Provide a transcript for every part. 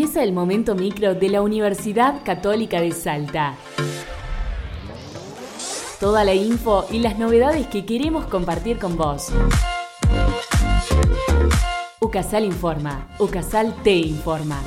Empieza el momento micro de la Universidad Católica de Salta. Toda la info y las novedades que queremos compartir con vos. Ucasal informa. Ucasal te informa.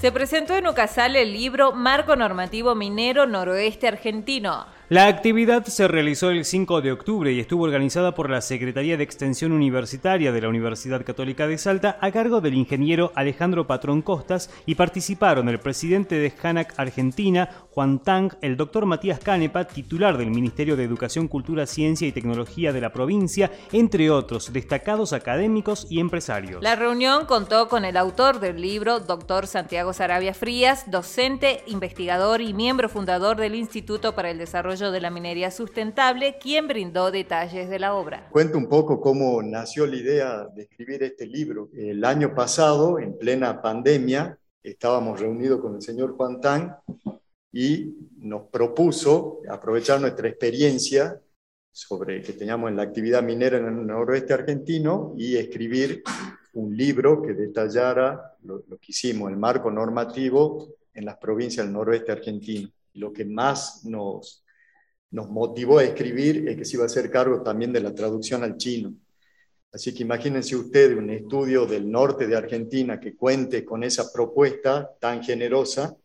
Se presentó en Ucasal el libro Marco Normativo Minero Noroeste Argentino. La actividad se realizó el 5 de octubre y estuvo organizada por la Secretaría de Extensión Universitaria de la Universidad Católica de Salta a cargo del ingeniero Alejandro Patrón Costas y participaron el presidente de Janac Argentina, Juan Tang, el doctor Matías Canepa, titular del Ministerio de Educación, Cultura, Ciencia y Tecnología de la provincia, entre otros destacados académicos y empresarios. La reunión contó con el autor del libro, doctor Santiago Sarabia Frías, docente, investigador y miembro fundador del Instituto para el Desarrollo de la Minería Sustentable, quien brindó detalles de la obra. Cuento un poco cómo nació la idea de escribir este libro. El año pasado, en plena pandemia, estábamos reunidos con el señor Juan Tan y nos propuso aprovechar nuestra experiencia sobre que teníamos en la actividad minera en el noroeste argentino y escribir un libro que detallara lo, lo que hicimos, el marco normativo en las provincias del noroeste argentino. Lo que más nos, nos motivó a escribir es que se iba a hacer cargo también de la traducción al chino. Así que imagínense ustedes un estudio del norte de Argentina que cuente con esa propuesta tan generosa,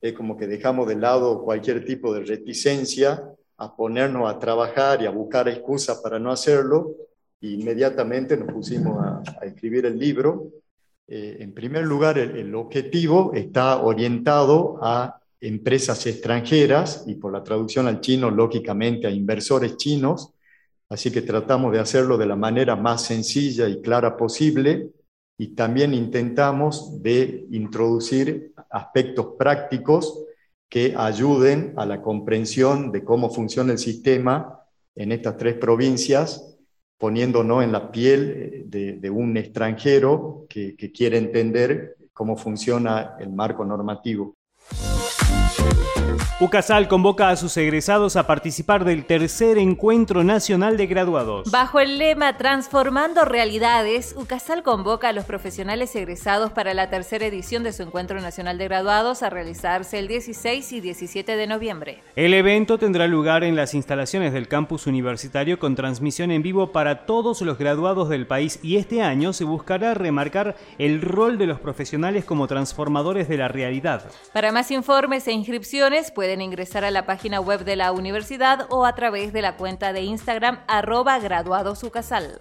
es como que dejamos de lado cualquier tipo de reticencia a ponernos a trabajar y a buscar excusas para no hacerlo, e inmediatamente nos pusimos a, escribir el libro. Eh, en primer lugar, el objetivo está orientado a empresas extranjeras y por la traducción al chino, lógicamente, a inversores chinos. Así que tratamos de hacerlo de la manera más sencilla y clara posible y también intentamos de introducir aspectos prácticos que ayuden a la comprensión de cómo funciona el sistema en estas tres provincias, poniéndonos en la piel de, un extranjero que quiere entender cómo funciona el marco normativo. UCASAL convoca a sus egresados a participar del tercer encuentro nacional de graduados. Bajo el lema Transformando Realidades, UCASAL convoca a los profesionales egresados para la tercera edición de su encuentro nacional de graduados a realizarse el 16 y 17 de noviembre. El evento tendrá lugar en las instalaciones del campus universitario con transmisión en vivo para todos los graduados del país y este año se buscará remarcar el rol de los profesionales como transformadores de la realidad. Para más informes e inscripciones, pueden ingresar a la página web de la universidad o a través de la cuenta de Instagram arroba graduadosucasal.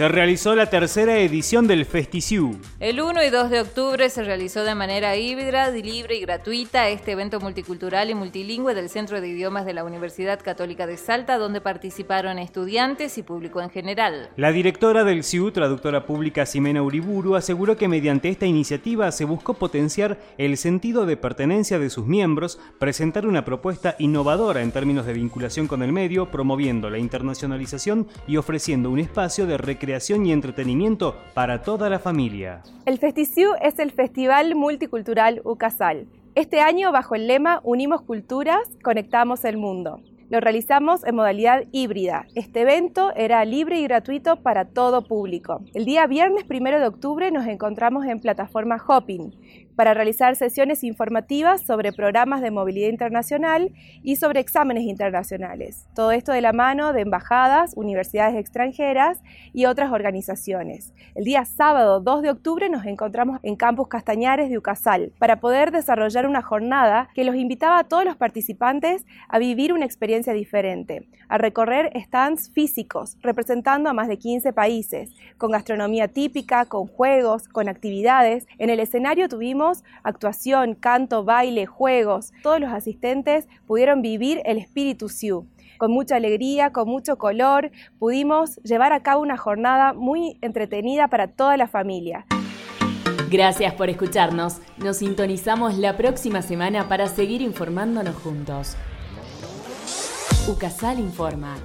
Se realizó la tercera edición del Festiciu. El 1 y 2 de octubre se realizó de manera híbrida, libre y gratuita este evento multicultural y multilingüe del Centro de Idiomas de la Universidad Católica de Salta, donde participaron estudiantes y público en general. La directora del CIU, traductora pública Ximena Uriburu, aseguró que mediante esta iniciativa se buscó potenciar el sentido de pertenencia de sus miembros, presentar una propuesta innovadora en términos de vinculación con el medio, promoviendo la internacionalización y ofreciendo un espacio de recreación y entretenimiento para toda la familia. El Festiciu es el Festival Multicultural UCASAL. Este año, bajo el lema Unimos Culturas, Conectamos el Mundo. Lo realizamos en modalidad híbrida. Este evento era libre y gratuito para todo público. El día viernes 1 de octubre nos encontramos en plataforma Hopping para realizar sesiones informativas sobre programas de movilidad internacional y sobre exámenes internacionales. Todo esto de la mano de embajadas, universidades extranjeras y otras organizaciones. El día sábado 2 de octubre nos encontramos en Campus Castañares de Ucasal para poder desarrollar una jornada que los invitaba a todos los participantes a vivir una experiencia diferente, a recorrer stands físicos representando a más de 15 países, con gastronomía típica, con juegos, con actividades. En el escenario tuvimos actuación, canto, baile, juegos. Todos los asistentes pudieron vivir el espíritu Sioux con mucha alegría, con mucho color, pudimos llevar a cabo una jornada muy entretenida para toda la familia. Gracias por escucharnos. Nos sintonizamos la próxima semana para seguir informándonos juntos. UCASAL informa.